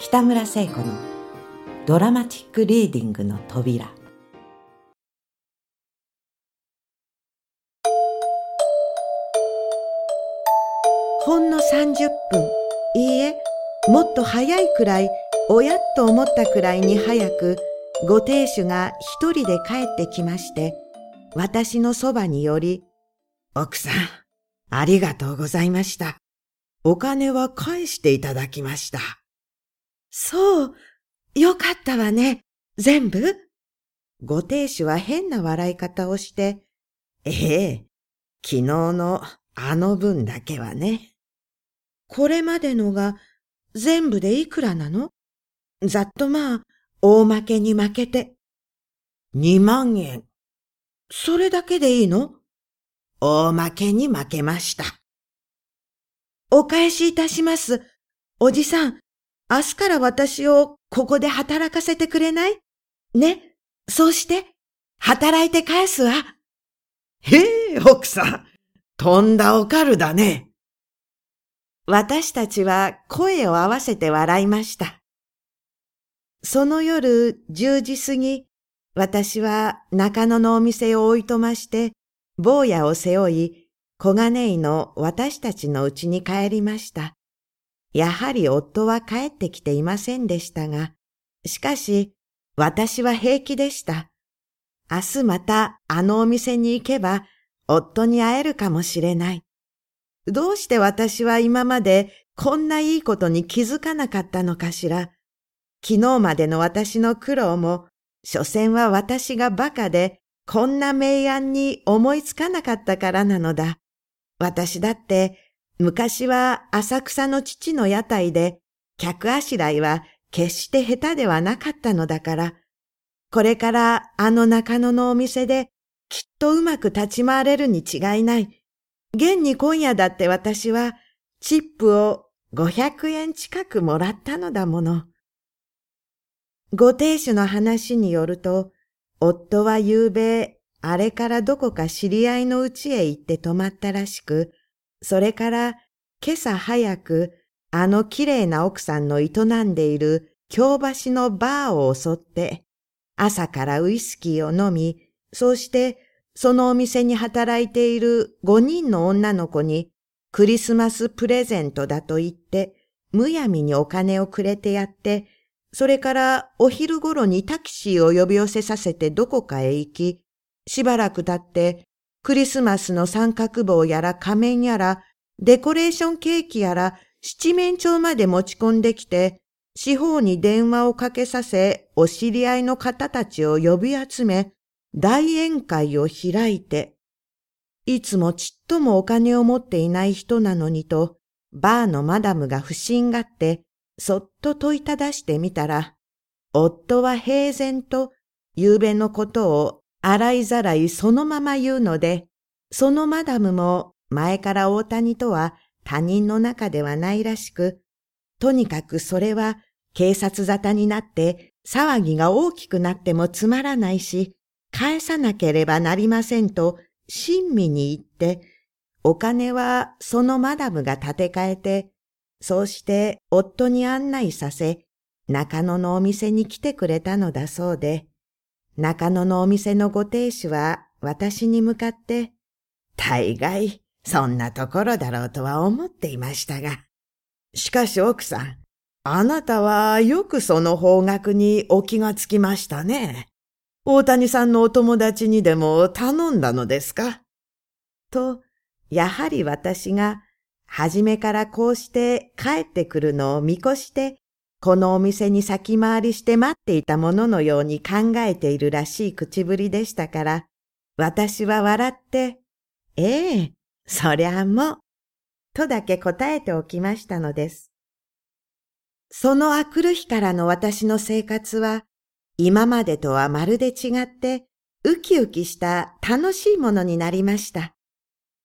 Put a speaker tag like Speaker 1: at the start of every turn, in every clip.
Speaker 1: 北村聖子のドラマチックリーディングの扉。
Speaker 2: ほんの30分。いいえもっと早いくらいおやっと思ったくらいに早くご亭主が一人で帰ってきまして私のそばにより奥さんありがとうございました。お金は返していただきました。そう、よかったわね。全部？ご亭主は変な笑い方をして、ええ、昨日のあの分だけはね。これまでのが全部でいくらなの？ざっとまあ、大負けに負けて。二万円。それだけでいいの？大負けに負けました。お返しいたします。おじさん、明日から私をここで働かせてくれない？ね、そうして、働いて返すわ。
Speaker 3: へえ、奥さん。とんだおかるだね。
Speaker 2: 私たちは声を合わせて笑いました。その夜十時過ぎ、私は中野のお店を追いとまして、坊やを背負い、小金井の私たちの家に帰りました。やはり夫は帰ってきていませんでしたが、しかし、私は平気でした。明日またあのお店に行けば、夫に会えるかもしれない。どうして私は今までこんないいことに気づかなかったのかしら。昨日までの私の苦労も、所詮は私が馬鹿で、こんな明暗に思いつかなかったからなのだ。私だって昔は浅草の父の屋台で客あしらいは決して下手ではなかったのだから、これからあの中野のお店できっとうまく立ち回れるに違いない。現に今夜だって私はチップを500円近くもらったのだもの。ご亭主の話によると、夫は夕べ、あれからどこか知り合いの家へ行って泊まったらしく、それから今朝早くあの綺麗な奥さんの営んでいる京橋のバーを襲って、朝からウイスキーを飲み、そうしてそのお店に働いている五人の女の子にクリスマスプレゼントだと言って、むやみにお金をくれてやって、それからお昼頃にタキシーを呼び寄せさせてどこかへ行き、しばらく経ってクリスマスの三角棒やら仮面やら、デコレーションケーキやら、七面鳥まで持ち込んできて、四方に電話をかけさせ、お知り合いの方たちを呼び集め、大宴会を開いて、いつもちっともお金を持っていない人なのにと、バーのマダムが不審がって、そっと問いただしてみたら、夫は平然と、夕べのことを洗いざらいそのまま言うので、そのマダムも前から大谷とは他人の中ではないらしく、とにかくそれは警察沙汰になって騒ぎが大きくなってもつまらないし、返さなければなりませんと親身に言って、お金はそのマダムが立て替えて、そうして夫に案内させ、中野のお店に来てくれたのだそうで、中野のお店のご亭主は私に向かって、大概そんなところだろうとは思っていましたが。しかし奥さん、あなたはよくその方角にお気がつきましたね。大谷さんのお友達にでも頼んだのですか？と、やはり私が、初めからこうして帰ってくるのを見越してこのお店に先回りして待っていたもののように考えているらしい口ぶりでしたから、私は笑って、ええ、そりゃもう、とだけ答えておきましたのです。そのあくる日からの私の生活は、今までとはまるで違って、ウキウキした楽しいものになりました。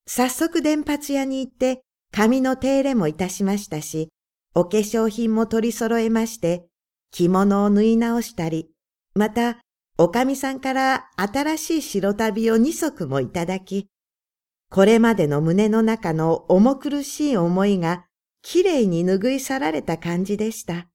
Speaker 2: 早速電髪屋に行って髪の手入れもいたしましたし、お化粧品も取り揃えまして、着物を縫い直したり、また、おかみさんから新しい白旅を二足もいただき、これまでの胸の中の重苦しい思いがきれいに拭い去られた感じでした。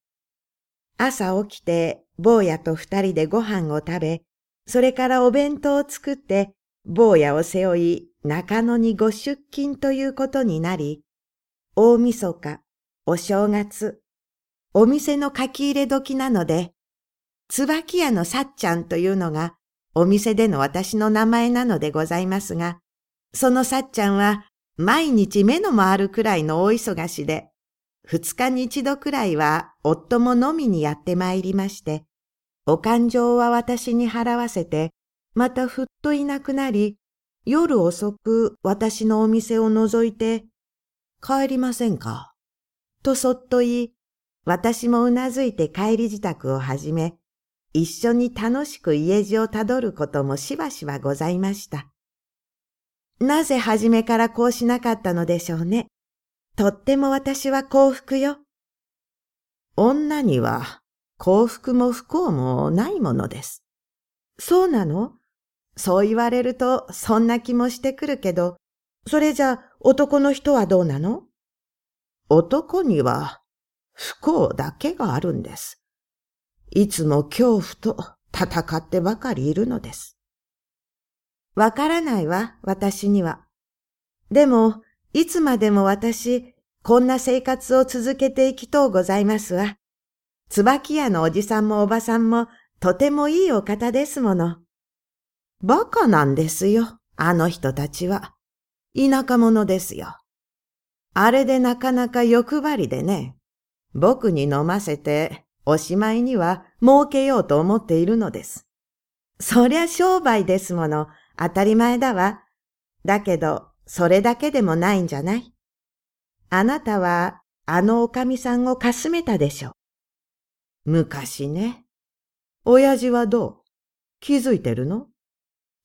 Speaker 2: 朝起きて坊やと二人でご飯を食べ、それからお弁当を作って坊やを背負い中野にご出勤ということになり、大晦日、お正月、お店の書き入れ時なので、椿屋のさっちゃんというのがお店での私の名前なのでございますが、そのさっちゃんは毎日目の回るくらいの大忙しで、二日に一度くらいは夫も飲みにやって参りまして、お勘定は私に払わせて、またふっといなくなり、夜遅く私のお店を覗いて、帰りませんか？とそっと言い、私もうなずいて帰り支度を始め、一緒に楽しく家路をたどることもしばしばございました。なぜ初めからこうしなかったのでしょうね。とっても私は幸福よ。女には幸福も不幸もないものです。そうなの？そう言われるとそんな気もしてくるけど、それじゃ男の人はどうなの？男には不幸だけがあるんです。いつも恐怖と戦ってばかりいるのです。わからないわ、私には。でも、いつまでも私、こんな生活を続けていきとうございますわ。椿屋のおじさんもおばさんも、とてもいいお方ですもの。バカなんですよ、あの人たちは。田舎者ですよ。あれでなかなか欲張りでね。僕に飲ませて、おしまいには儲けようと思っているのです。そりゃ商売ですもの。当たり前だわ。だけど、それだけでもないんじゃない？あなたは、あのおかみさんをかすめたでしょう。昔ね。親父はどう？気づいてるの？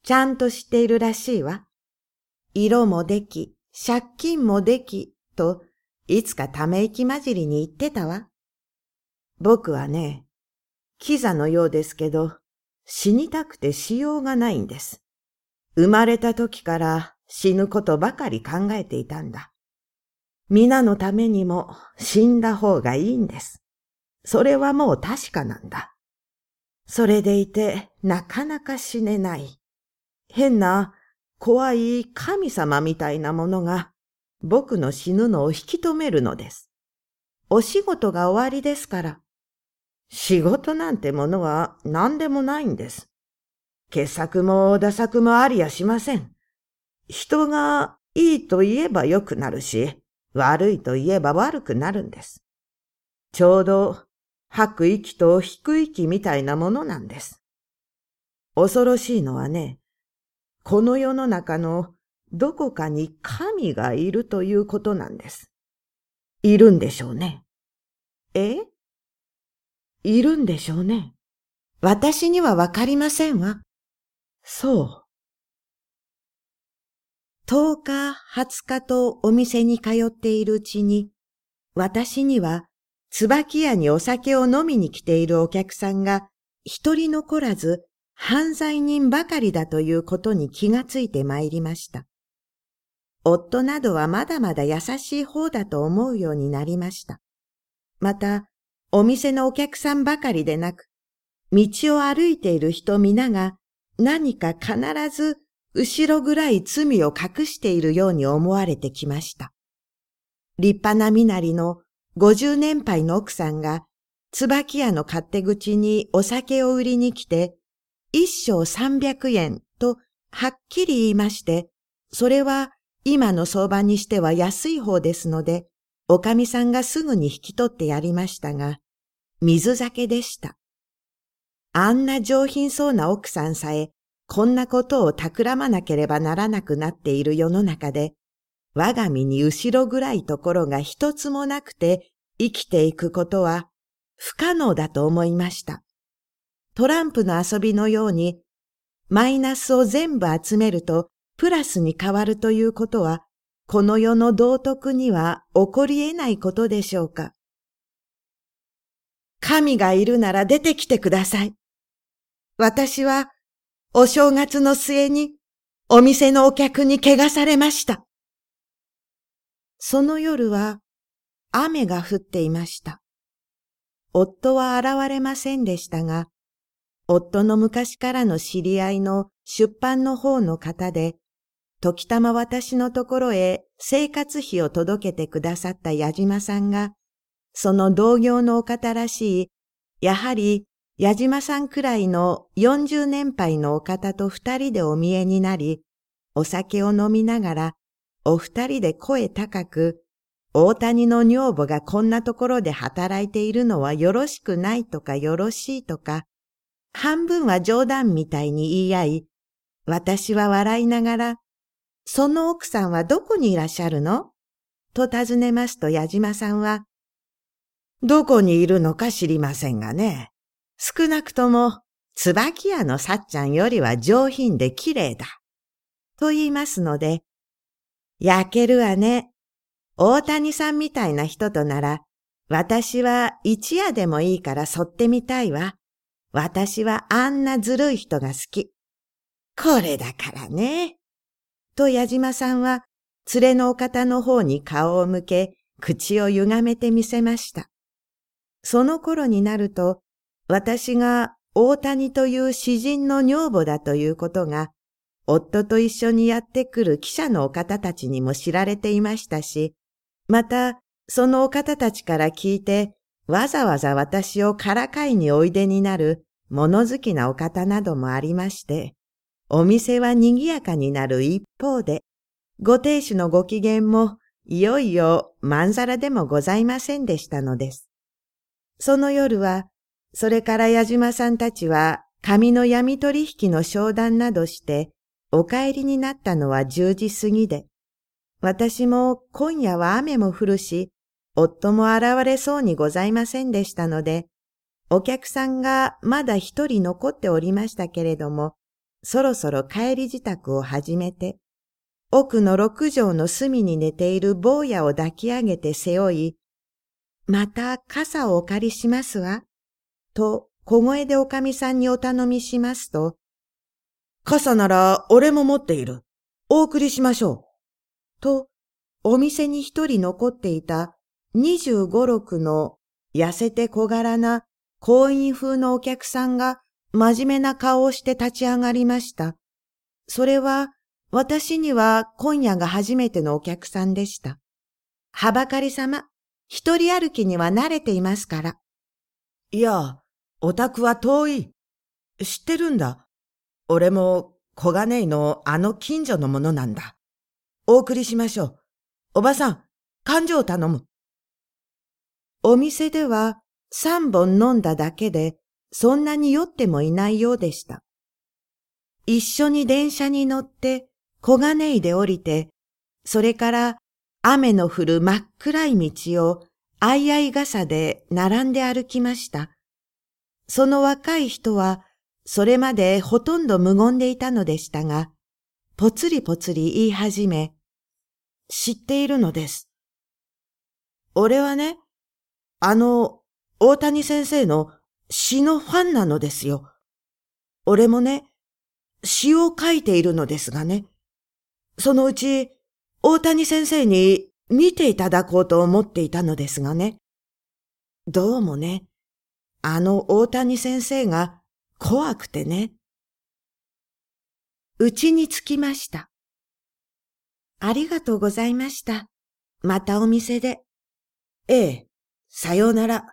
Speaker 2: ちゃんと知っているらしいわ。色もでき、借金もでき、と、いつかため息混じりに言ってたわ。僕はね、キザのようですけど、死にたくてしようがないんです。生まれた時から死ぬことばかり考えていたんだ。皆のためにも死んだ方がいいんです。それはもう確かなんだ。それでいてなかなか死ねない。変な怖い神様みたいなものが僕の死ぬのを引き止めるのです。お仕事が終わりですから。仕事なんてものは何でもないんです。傑作も打作もありやしません。人がいいと言えば良くなるし、悪いと言えば悪くなるんです。ちょうど吐く息と引く息みたいなものなんです。恐ろしいのはね、この世の中のどこかに神がいるということなんです。いるんでしょうね。え？いるんでしょうね。私にはわかりませんわ。そう。10日、20日とお店に通っているうちに、私には椿屋にお酒を飲みに来ているお客さんが一人残らず犯罪人ばかりだということに気がついて参りました。夫などはまだまだ優しい方だと思うようになりました。また、お店のお客さんばかりでなく、道を歩いている人皆が何か必ず後ろ暗い罪を隠しているように思われてきました。立派な身なりの五十年配の奥さんが椿屋の勝手口にお酒を売りに来て、一升三百円とはっきり言いまして、それは今の相場にしては安い方ですので、おかみさんがすぐに引き取ってやりましたが、水酒でした。あんな上品そうな奥さんさえ、こんなことを企まなければならなくなっている世の中で、我が身に後ろ暗いところが一つもなくて生きていくことは不可能だと思いました。トランプの遊びのように、マイナスを全部集めるとプラスに変わるということは、この世の道徳には起こり得ないことでしょうか。神がいるなら出てきてください。私はお正月の末にお店のお客に怪我されました。その夜は雨が降っていました。夫は現れませんでしたが、夫の昔からの知り合いの出版の方の方で、時たま私のところへ生活費を届けてくださった矢島さんが、その同業のお方らしい、やはり矢島さんくらいの40年配のお方と二人でお見えになり、お酒を飲みながら、お二人で声高く、大谷の女房がこんなところで働いているのはよろしくないとかよろしいとか、半分は冗談みたいに言い合い、私は笑いながら、その奥さんはどこにいらっしゃるの？と尋ねますと矢島さんは、
Speaker 3: どこにいるのか知りませんがね。
Speaker 2: 少なくとも、椿屋のさっちゃんよりは上品で綺麗だ。と言いますので、焼けるわね。大谷さんみたいな人となら、私は一夜でもいいから沿ってみたいわ。私はあんなずるい人が好き。これだからね。と矢島さんは、連れのお方の方に顔を向け、口を歪めてみせました。その頃になると、私が大谷という詩人の女房だということが、夫と一緒にやってくる記者のお方たちにも知られていましたし、また、そのお方たちから聞いて、わざわざ私をからかいにおいでになる物好きなお方などもありまして、お店は賑やかになる一方で、ご亭主のご機嫌もいよいよまんざらでもございませんでしたのです。その夜は、それから矢島さんたちは紙の闇取引の商談などして、お帰りになったのは十時過ぎで、私も今夜は雨も降るし、夫も現れそうにございませんでしたので、お客さんがまだ一人残っておりましたけれども、そろそろ帰り支度を始めて、奥の六畳の隅に寝ている坊やを抱き上げて背負い、また傘をお借りしますわ、と小声でおかみさんにお頼みしますと、
Speaker 3: 傘なら俺も持っている。お送りしましょ
Speaker 2: う。と、お店に一人残っていた二十五六の痩せて小柄な婚姻風のお客さんが真面目な顔をして立ち上がりました。それは私には今夜が初めてのお客さんでした。はばかり様、一人歩きには慣れていますから。
Speaker 3: いや、お宅は遠い。知ってるんだ。俺も小金井のあの近所のものなんだ。お送りしましょう。おばさん、勘定頼む。
Speaker 2: お店では三本飲んだだけで、そんなに酔ってもいないようでした。一緒に電車に乗って小金井で降りて、それから雨の降る真っ暗い道をあいあい傘で並んで歩きました。その若い人は、それまでほとんど無言でいたのでしたが、ぽつりぽつり言い始め、知っているのです。俺はね、あの、大谷先生の詩のファンなのですよ。俺もね、詩を書いているのですがね。そのうち、大谷先生に見ていただこうと思っていたのですがね。どうもね、あの大谷先生が怖くてね。うちに着きました。ありがとうございました。またお店で。
Speaker 3: ええ、さようなら。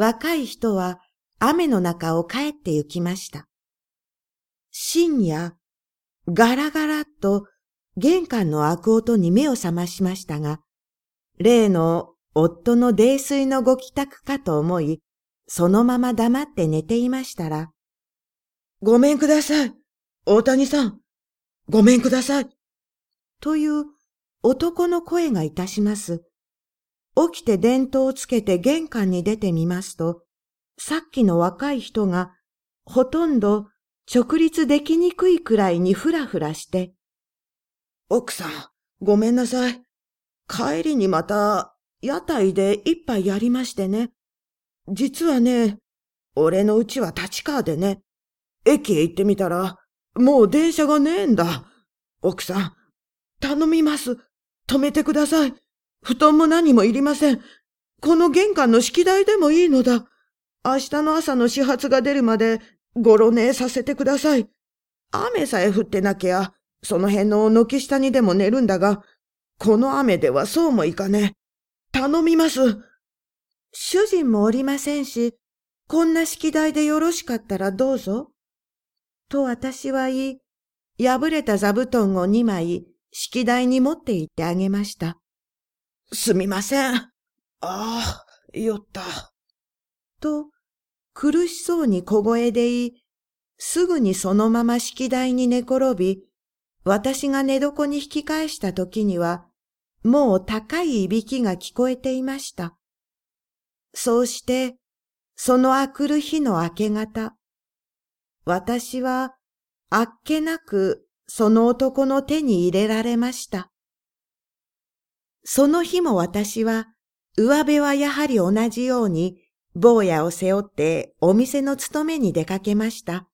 Speaker 2: 若い人は雨の中を帰って行きました。深夜、ガラガラと玄関の開く音に目を覚ましましたが、例の夫の泥酔のご帰宅かと思い、そのまま黙って寝ていましたら、
Speaker 3: ごめんください。大谷さん。ごめんください。
Speaker 2: という男の声がいたします。起きて電灯をつけて玄関に出てみますと、さっきの若い人がほとんど直立できにくいくらいにふらふらして、
Speaker 3: 奥さん、ごめんなさい。帰りにまた屋台で一杯やりましてね。実はね、俺の家は立川でね、駅へ行ってみたら、もう電車がねえんだ。奥さん、頼みます。止めてください。布団も何もいりません。この玄関の式台でもいいのだ。明日の朝の始発が出るまで、ごろ寝させてください。雨さえ降ってなきゃ、その辺の軒下にでも寝るんだが、この雨ではそうもいかね。頼みます。
Speaker 2: 主人もおりませんし、こんな式台でよろしかったらどうぞ。と私は言い、破れた座布団を二枚、式台に持って行ってあげました。
Speaker 3: すみません。ああ、酔った。
Speaker 2: と、苦しそうに小声で言い、すぐにそのまま式台に寝転び、私が寝床に引き返した時には、もう高いいびきが聞こえていました。そうして、そのあくる日の明け方、私はあっけなくその男の手に入れられました。その日も私は、上辺はやはり同じように、坊やを背負ってお店の勤めに出かけました。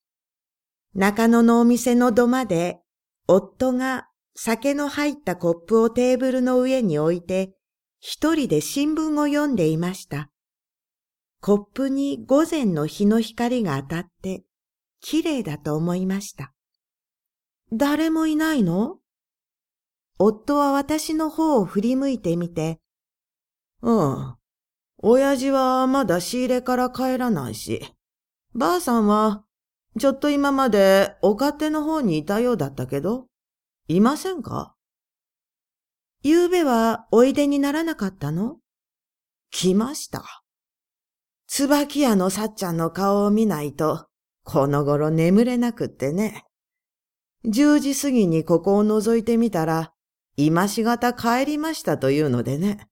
Speaker 2: 中野のお店の土間で、夫が酒の入ったコップをテーブルの上に置いて、一人で新聞を読んでいました。コップに午前の日の光が当たって、綺麗だと思いました。誰もいないの？夫は私の方を振り向いてみて、
Speaker 3: うん。親父はまだ仕入れから帰らないし、ばあさんはちょっと今までお勝手の方にいたようだったけど、いませんか？
Speaker 2: 昨べはおいでにならなかったの？
Speaker 3: 来ました。椿屋のさっちゃんの顔を見ないと、この頃眠れなくってね。十時過ぎにここを覗いてみたら、今しがた帰りましたというのでね。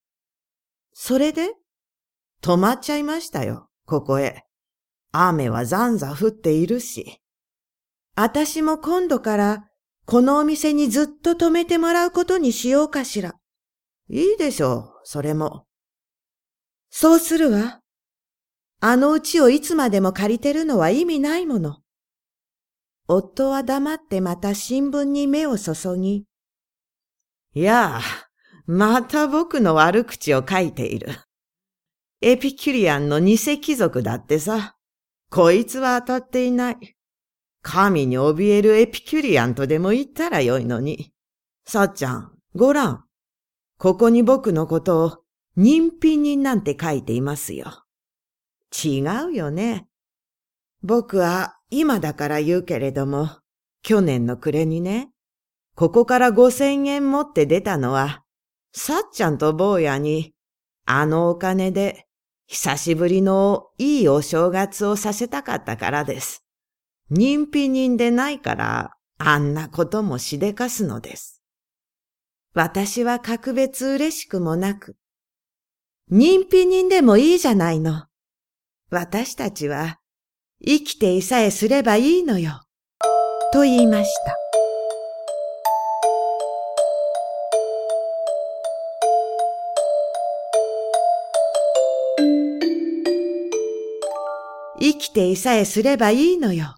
Speaker 2: それで
Speaker 3: 止まっちゃいましたよ、ここへ。雨はざんざ降っているし。
Speaker 2: あたしも今度からこのお店にずっと泊めてもらうことにしようかしら。
Speaker 3: いいでしょう、それも。
Speaker 2: そうするわ。あのうちをいつまでも借りてるのは意味ないもの。夫は黙ってまた新聞に目を注ぎ。
Speaker 3: やあ、また僕の悪口を書いている。エピキュリアンの偽貴族だってさ。こいつは当たっていない。神に怯えるエピキュリアンとでも言ったらよいのに。さっちゃん、ごらん。ここに僕のことを人品人なんて書いていますよ。違うよね。僕は今だから言うけれども、去年の暮れにね、ここから五千円持って出たのは、さっちゃんと坊やに、あのお金で、久しぶりのいいお正月をさせたかったからです。人品人でないから、あんなこともしでかすのです。
Speaker 2: 私は格別嬉しくもなく、人品人でもいいじゃないの。私たちは生きていさえすればいいのよ。と言いました。生きていさえすればいいのよ。